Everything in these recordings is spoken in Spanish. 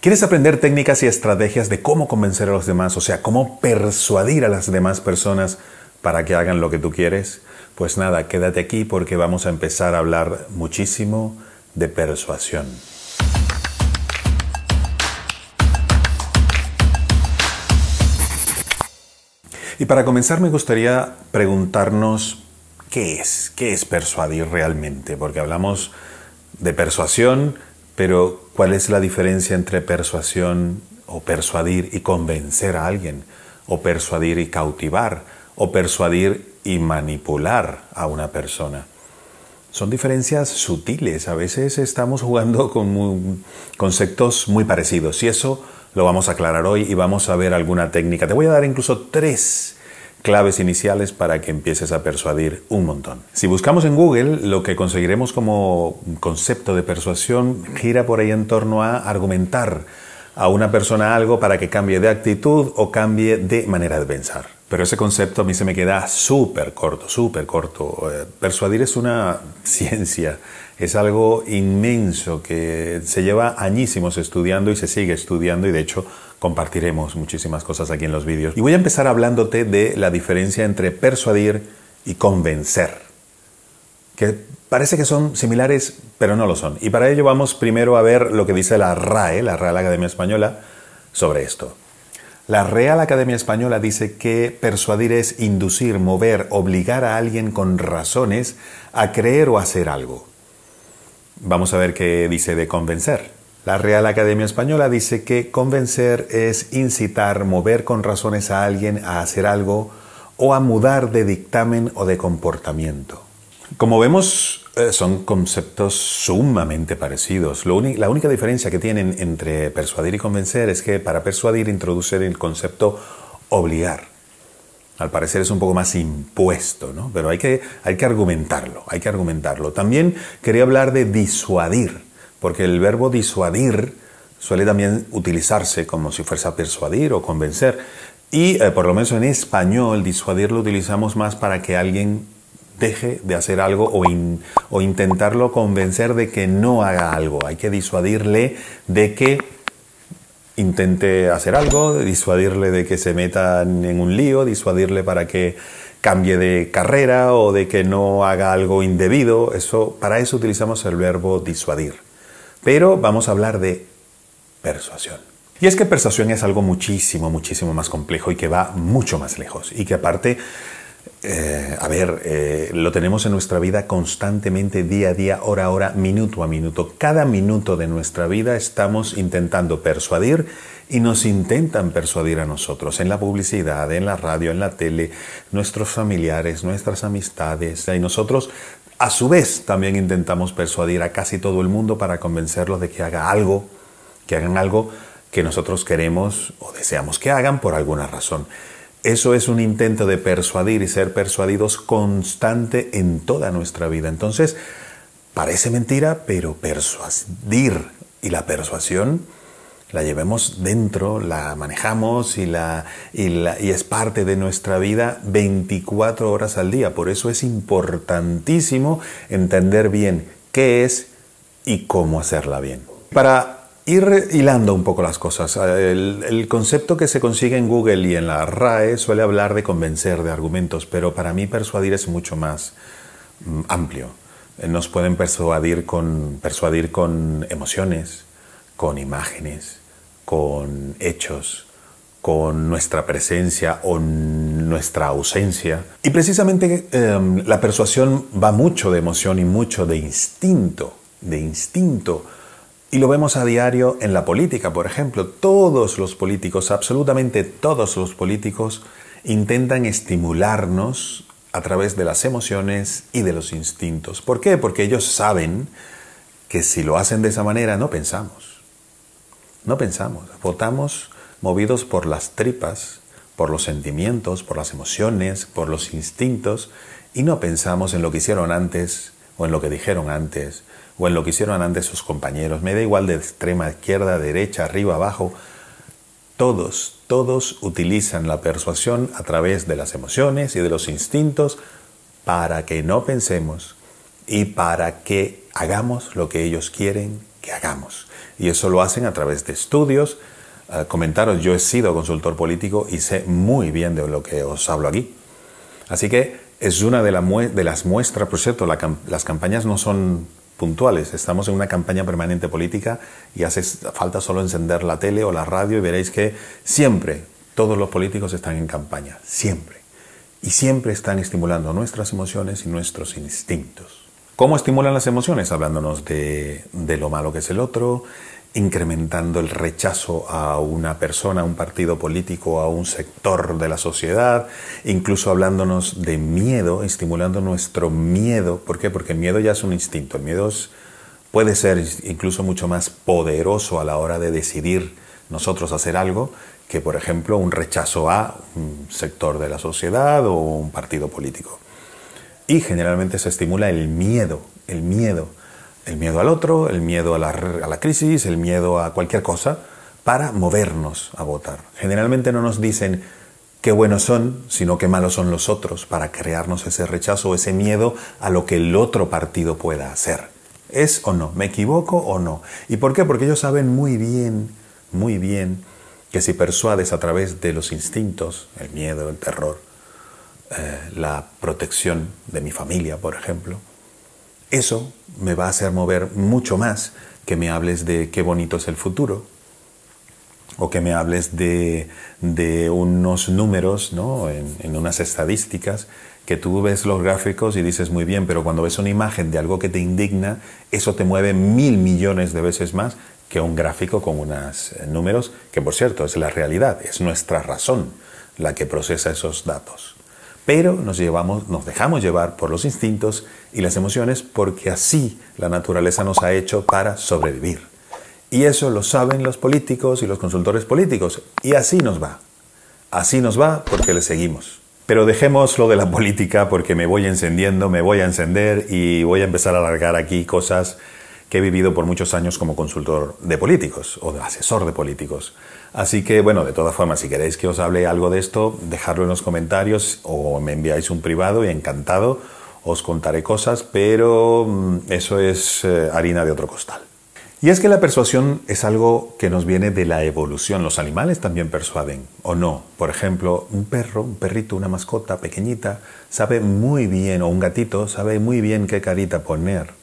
¿Quieres aprender técnicas y estrategias de cómo convencer a los demás? O sea, cómo persuadir a las demás personas para que hagan lo que tú quieres? Pues nada, quédate aquí porque vamos a empezar a hablar muchísimo de persuasión. Y para comenzar me gustaría preguntarnos qué es, qué es persuadir realmente, porque hablamos de persuasión, pero ¿cuál es la diferencia entre persuasión o persuadir y convencer a alguien? ¿O persuadir y cautivar? ¿O persuadir y manipular a una persona? Son diferencias sutiles. A veces estamos jugando con conceptos muy parecidos y eso lo vamos a aclarar hoy y vamos a ver alguna técnica. Te voy a dar incluso tres claves iniciales para que empieces a persuadir un montón. Si buscamos en Google, lo que conseguiremos como concepto de persuasión gira por ahí en torno a argumentar a una persona algo para que cambie de actitud o cambie de manera de pensar. Pero ese concepto a mí se me queda súper corto, súper corto. Eh, persuadir es una ciencia, es algo inmenso que se lleva añísimos estudiando y se sigue estudiando y de hecho compartiremos muchísimas cosas aquí en los vídeos. Y voy a empezar hablándote de la diferencia entre persuadir y convencer, que parece que son similares, pero no lo son. Y para ello vamos primero a ver lo que dice la RAE, la Real Academia Española, sobre esto. La Real Academia Española dice que persuadir es inducir, mover, obligar a alguien con razones a creer o hacer algo. Vamos a ver qué dice de convencer. La Real Academia Española dice que convencer es incitar, mover con razones a alguien a hacer algo o a mudar de dictamen o de comportamiento. Como vemos, eh, son conceptos sumamente parecidos. la única diferencia que tienen entre persuadir y convencer es que para persuadir introduce el concepto obligar. Al parecer es un poco más impuesto, ¿no? Pero hay que, hay que argumentarlo, hay que argumentarlo. También quería hablar de disuadir porque el verbo disuadir suele también utilizarse como si fuese a persuadir o convencer. Y eh, por lo menos en español, disuadir lo utilizamos más para que alguien deje de hacer algo o, o intentarlo convencer de que no haga algo. Hay que disuadirle de que intente hacer algo, disuadirle de que se meta en un lío, disuadirle para que cambie de carrera o de que no haga algo indebido. Eso, para eso utilizamos el verbo disuadir. Pero vamos a hablar de persuasión. Y es que persuasión es algo muchísimo, muchísimo más complejo y que va mucho más lejos. Y que aparte, eh, a ver, eh, lo tenemos en nuestra vida constantemente, día a día, hora a hora, minuto a minuto. Cada minuto de nuestra vida estamos intentando persuadir y nos intentan persuadir a nosotros en la publicidad, en la radio, en la tele, nuestros familiares, nuestras amistades. Y nosotros a su vez, también intentamos persuadir a casi todo el mundo para convencerlos de que haga algo, que hagan algo que nosotros queremos o deseamos que hagan por alguna razón. Eso es un intento de persuadir y ser persuadidos constante en toda nuestra vida. Entonces, parece mentira, pero persuadir y la persuasión la llevemos dentro, la manejamos y, la, y, es parte de nuestra vida 24 horas al día. Por eso es importantísimo entender bien qué es y cómo hacerla bien. Para ir hilando un poco las cosas, el, el concepto que se consigue en Google y en la RAE suele hablar de convencer, de argumentos, pero para mí persuadir es mucho más mm, amplio. Nos pueden persuadir con, persuadir con emociones, con imágenes, con hechos, con nuestra presencia o nuestra ausencia. Y precisamente em, la persuasión va mucho de emoción y mucho de instinto, de instinto. Y lo vemos a diario en la política, por ejemplo. Todos los políticos, absolutamente todos los políticos, intentan estimularnos a través de las emociones y de los instintos. ¿Por qué? Porque ellos saben que si lo hacen de esa manera no pensamos. No pensamos, votamos movidos por las tripas, por los sentimientos, por las emociones, por los instintos, y no pensamos en lo que hicieron antes, o en lo que dijeron antes, o en lo que hicieron antes sus compañeros. Me da igual de extrema izquierda, derecha, arriba, abajo. Todos, todos utilizan la persuasión a través de las emociones y de los instintos para que no pensemos y para que hagamos lo que ellos quieren que hagamos. Y eso lo hacen a través de estudios. Eh, comentaros, yo he sido consultor político y sé muy bien de lo que os hablo aquí. Así que es una de las muestras, por cierto, las campañas no son puntuales, estamos en una campaña permanente política y hace falta solo encender la tele o la radio y veréis que siempre todos los políticos están en campaña, siempre. Y siempre están estimulando nuestras emociones y nuestros instintos. ¿Cómo estimulan las emociones? Hablándonos de, de lo malo que es el otro, incrementando el rechazo a una persona, a un partido político, a un sector de la sociedad, incluso hablándonos de miedo, estimulando nuestro miedo. ¿Por qué? Porque el miedo ya es un instinto. El miedo puede ser incluso mucho más poderoso a la hora de decidir nosotros hacer algo que, por ejemplo, un rechazo a un sector de la sociedad o un partido político. Y generalmente se estimula el miedo, el miedo el miedo al otro, el miedo a la, crisis, el miedo a cualquier cosa, para movernos a votar. Generalmente no nos dicen qué buenos son, sino qué malos son los otros, para crearnos ese rechazo, ese miedo a lo que el otro partido pueda hacer. ¿Es o no? ¿Me equivoco o no? ¿Y por qué? Porque ellos saben muy bien, muy bien, que si persuades a través de los instintos, el miedo, el terror, eh, la protección de mi familia, por ejemplo, eso me va a hacer mover mucho más que me hables de qué bonito es el futuro o que me hables de, unos números, ¿no? en, unas estadísticas, que tú ves los gráficos y dices muy bien, pero cuando ves una imagen de algo que te indigna, eso te mueve mil millones de veces más que un gráfico con unos eh, números, que por cierto es la realidad, es nuestra razón la que procesa esos datos pero nos, dejamos llevar por los instintos y las emociones porque así la naturaleza nos ha hecho para sobrevivir. Y eso lo saben los políticos y los consultores políticos. Y así nos va. Así nos va porque le seguimos. Pero dejemos lo de la política porque me voy encendiendo, me voy a encender y voy a empezar a alargar aquí cosas que he vivido por muchos años como consultor de políticos o de asesor de políticos. Así que, bueno, de todas formas, si queréis que os hable algo de esto, dejadlo en los comentarios o me enviáis un privado y encantado os contaré cosas, pero mm, eso es eh, harina de otro costal. Y es que la persuasión es algo que nos viene de la evolución. Los animales también persuaden, ¿o no? Por ejemplo, un perro, un perrito, una mascota pequeñita, sabe muy bien, o un gatito, sabe muy bien qué carita poner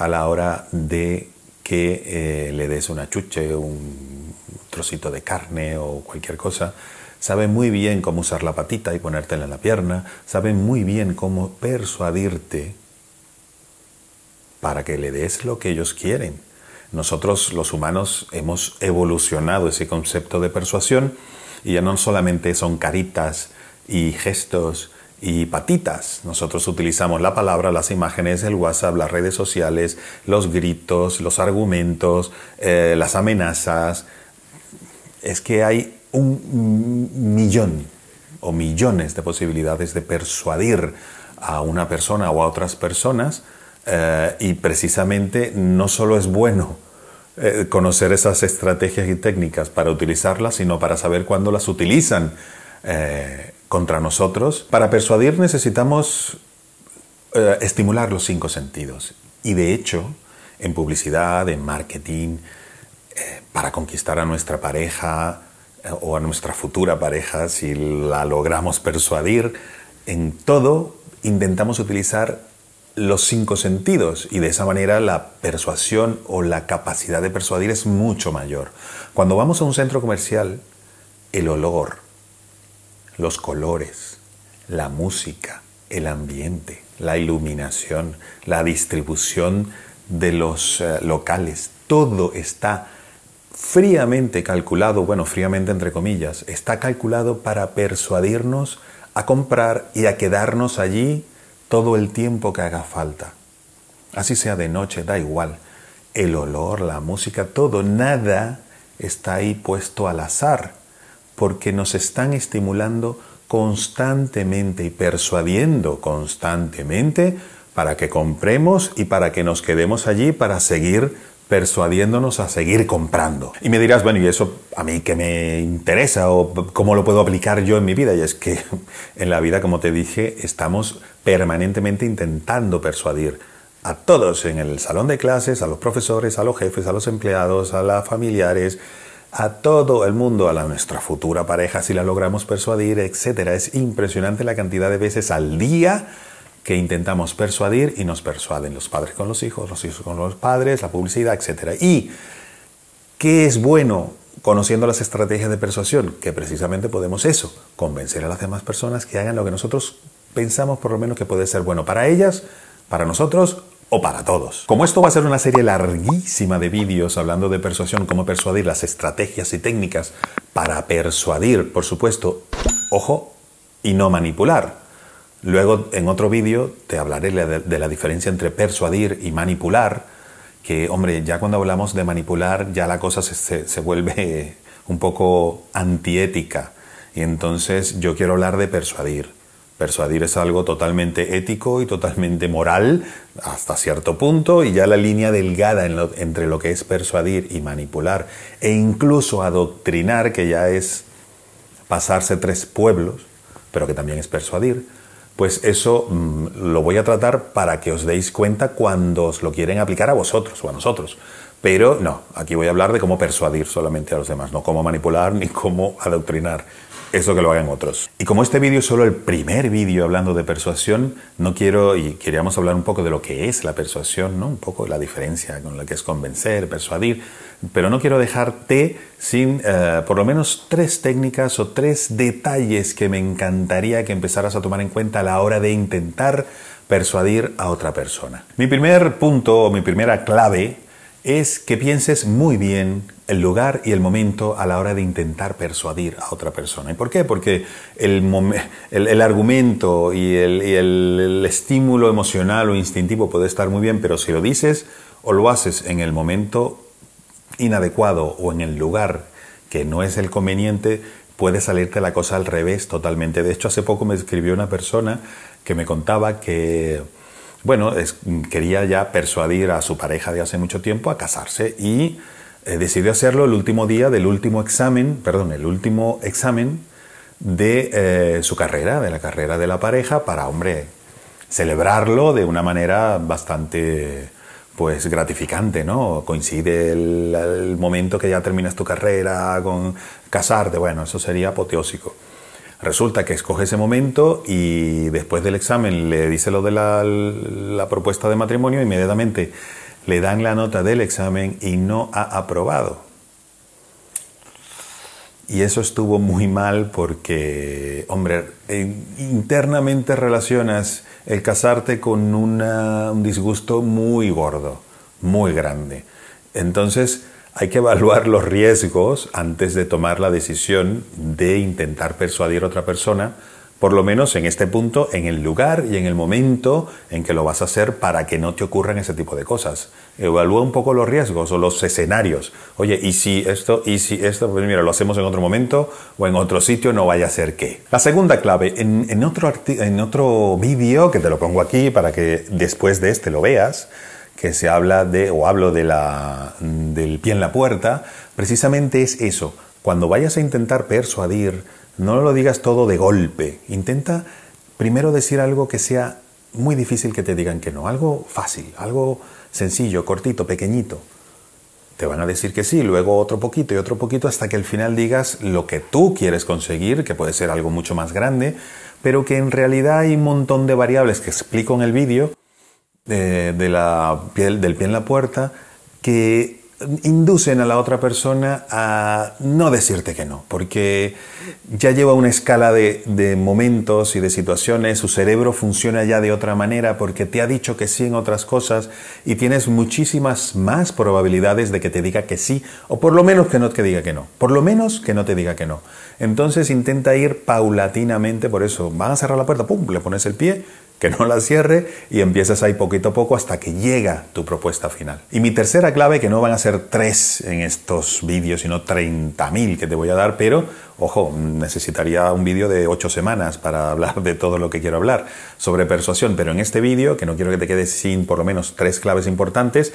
a la hora de que eh, le des una chuche, un trocito de carne o cualquier cosa, sabe muy bien cómo usar la patita y ponértela en la pierna, sabe muy bien cómo persuadirte para que le des lo que ellos quieren. Nosotros los humanos hemos evolucionado ese concepto de persuasión y ya no solamente son caritas y gestos y patitas. Nosotros utilizamos la palabra, las imágenes, el WhatsApp, las redes sociales, los gritos, los argumentos, eh, las amenazas. Es que hay un millón o millones de posibilidades de persuadir a una persona o a otras personas eh, y precisamente no solo es bueno eh, conocer esas estrategias y técnicas para utilizarlas, sino para saber cuándo las utilizan contra nosotros. Para persuadir necesitamos eh, estimular los cinco sentidos. Y de hecho, en publicidad, en marketing, eh, para conquistar a nuestra pareja eh, o a nuestra futura pareja, si la logramos persuadir, en todo intentamos utilizar los cinco sentidos y de esa manera la persuasión o la capacidad de persuadir es mucho mayor. Cuando vamos a un centro comercial, el olor, los colores, la música, el ambiente, la iluminación, la distribución de los eh, locales, todo está fríamente calculado, bueno, fríamente entre comillas, está calculado para persuadirnos a comprar y a quedarnos allí todo el tiempo que haga falta. Así sea de noche, da igual. El olor, la música, todo, nada está ahí puesto al azar porque nos están estimulando constantemente y persuadiendo constantemente para que compremos y para que nos quedemos allí para seguir persuadiéndonos a seguir comprando. Y me dirás, bueno, ¿y eso a mí qué me interesa o cómo lo puedo aplicar yo en mi vida? Y es que en la vida, como te dije, estamos permanentemente intentando persuadir a todos en el salón de clases, a los profesores, a los jefes, a los empleados, a los familiares, a todo el mundo, a la, nuestra futura pareja, si la logramos persuadir, etc. Es impresionante la cantidad de veces al día que intentamos persuadir y nos persuaden los padres con los hijos, los hijos con los padres, la publicidad, etc. ¿Y qué es bueno conociendo las estrategias de persuasión? Que precisamente podemos eso, convencer a las demás personas que hagan lo que nosotros pensamos por lo menos que puede ser bueno para ellas, para nosotros o para todos. Como esto va a ser una serie larguísima de vídeos hablando de persuasión, cómo persuadir, las estrategias y técnicas para persuadir, por supuesto, ojo, y no manipular. Luego en otro vídeo te hablaré de la diferencia entre persuadir y manipular, que hombre, ya cuando hablamos de manipular ya la cosa se, se vuelve un poco antiética. Y entonces yo quiero hablar de persuadir. Persuadir es algo totalmente ético y totalmente moral hasta cierto punto y ya la línea delgada entre lo que es persuadir y manipular e incluso adoctrinar, que ya es pasarse tres pueblos, pero que también es persuadir, pues eso mm, lo voy a tratar para que os deis cuenta cuando os lo quieren aplicar a vosotros o a nosotros. Pero no, aquí voy a hablar de cómo persuadir solamente a los demás, no cómo manipular ni cómo adoctrinar eso que lo hagan otros. Y como este vídeo es solo el primer vídeo hablando de persuasión, no quiero, y queríamos hablar un poco de lo que es la persuasión, ¿no? un poco la diferencia con la que es convencer, persuadir, pero no quiero dejarte sin eh, por lo menos tres técnicas o tres detalles que me encantaría que empezaras a tomar en cuenta a la hora de intentar persuadir a otra persona. Mi primer punto o mi primera clave es que pienses muy bien el lugar y el momento a la hora de intentar persuadir a otra persona. ¿Y por qué? Porque el, argumento y, el, estímulo emocional o instintivo puede estar muy bien, pero si lo dices o lo haces en el momento inadecuado o en el lugar que no es el conveniente, puede salirte la cosa al revés totalmente. De hecho, hace poco me escribió una persona que me contaba que bueno, quería ya persuadir a su pareja de hace mucho tiempo a casarse y eh, decidió hacerlo el último día del último examen, perdón, el último examen de eh, su carrera, de la carrera de la pareja, para, hombre, celebrarlo de una manera bastante pues gratificante, ¿no? Coincide el, momento que ya terminas tu carrera con casarte, bueno, eso sería apoteósico. Resulta que escoge ese momento y después del examen le dice lo de la, propuesta de matrimonio, inmediatamente le dan la nota del examen y no ha aprobado. Y eso estuvo muy mal porque, hombre, internamente relacionas el casarte con un disgusto muy gordo, muy grande. Entonces, hay que evaluar los riesgos antes de tomar la decisión de intentar persuadir a otra persona, por lo menos en este punto, en el lugar y en el momento en que lo vas a hacer para que no te ocurran ese tipo de cosas. Evalúa un poco los riesgos o los escenarios. Oye, ¿y si esto, y si esto? Pues mira, lo hacemos en otro momento o en otro sitio, no vaya a ser que. La segunda clave, en, en otro, en otro vídeo, que te lo pongo aquí para que después de este lo veas, que se habla de, o hablo de la, del pie en la puerta, precisamente es eso. Cuando vayas a intentar persuadir, no lo digas todo de golpe. Intenta primero decir algo que sea muy difícil que te digan que no, algo fácil, algo sencillo, cortito, pequeñito. Te van a decir que sí, luego otro poquito y otro poquito hasta que al final digas lo que tú quieres conseguir, que puede ser algo mucho más grande, pero que en realidad hay un montón de variables que explico en el vídeo de, la piel, del pie en la puerta que inducen a la otra persona a no decirte que no, porque ya lleva una escala de, momentos y de situaciones, su cerebro funciona ya de otra manera porque te ha dicho que sí en otras cosas y tienes muchísimas más probabilidades de que te diga que sí, o por lo menos que no te diga que no, por lo menos que no te diga que no. Entonces intenta ir paulatinamente, por eso van a cerrar la puerta, pum, le pones el pie, que no la cierre y empiezas ahí poquito a poco hasta que llega tu propuesta final. Y mi tercera clave, que no van a ser tres en estos vídeos, sino 30.000 que te voy a dar, pero ojo, necesitaría un vídeo de ocho semanas para hablar de todo lo que quiero hablar sobre persuasión, pero en este vídeo, que no quiero que te quedes sin por lo menos tres claves importantes,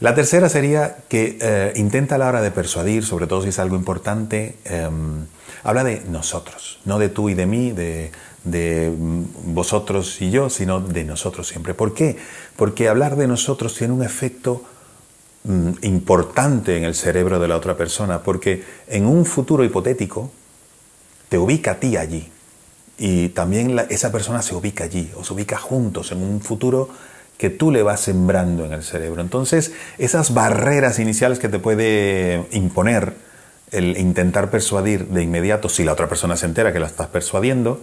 la tercera sería que eh, intenta a la hora de persuadir, sobre todo si es algo importante, em, habla de nosotros, no de tú y de mí, de de vosotros y yo, sino de nosotros siempre. ¿Por qué? Porque hablar de nosotros tiene un efecto mm, importante en el cerebro de la otra persona, porque en un futuro hipotético te ubica a ti allí y también esa persona se ubica allí, o se ubica juntos en un futuro que tú le vas sembrando en el cerebro. Entonces, esas barreras iniciales que te puede imponer el intentar persuadir de inmediato, si la otra persona se entera que la estás persuadiendo,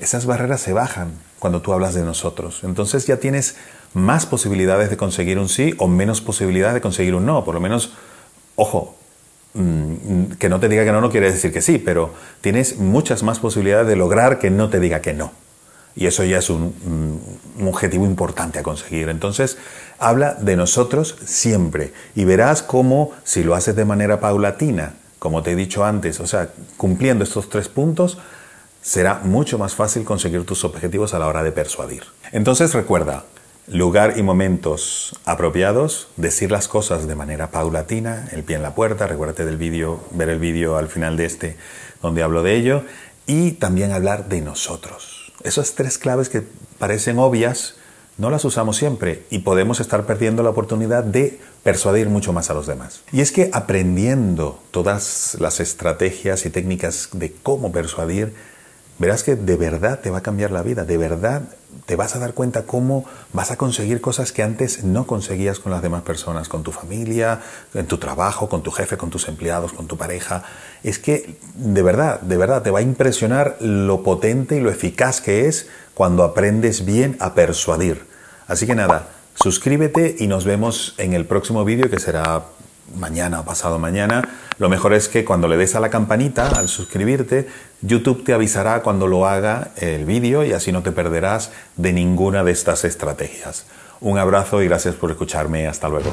esas barreras se bajan cuando tú hablas de nosotros. Entonces ya tienes más posibilidades de conseguir un sí o menos posibilidades de conseguir un no. Por lo menos, ojo, mm, que no te diga que no no quiere decir que sí, pero tienes muchas más posibilidades de lograr que no te diga que no. Y eso ya es un, objetivo importante a conseguir. Entonces, habla de nosotros siempre y verás cómo si lo haces de manera paulatina, como te he dicho antes, o sea, cumpliendo estos tres puntos, será mucho más fácil conseguir tus objetivos a la hora de persuadir. Entonces recuerda, lugar y momentos apropiados, decir las cosas de manera paulatina, el pie en la puerta, recuérdate del vídeo, ver el vídeo al final de este donde hablo de ello, y también hablar de nosotros esas tres claves que parecen obvias, no las usamos siempre y podemos estar perdiendo la oportunidad de persuadir mucho más a los demás. Y es que aprendiendo todas las estrategias y técnicas de cómo persuadir, verás que de verdad te va a cambiar la vida, de verdad te vas a dar cuenta cómo vas a conseguir cosas que antes no conseguías con las demás personas, con tu familia, en tu trabajo, con tu jefe, con tus empleados, con tu pareja. Es que de verdad, de verdad te va a impresionar lo potente y lo eficaz que es cuando aprendes bien a persuadir. Así que nada, suscríbete y nos vemos en el próximo vídeo que será mañana o pasado mañana, lo mejor es que cuando le des a la campanita, al suscribirte, YouTube te avisará cuando lo haga el vídeo y así no te perderás de ninguna de estas estrategias. Un abrazo y gracias por escucharme. Hasta luego.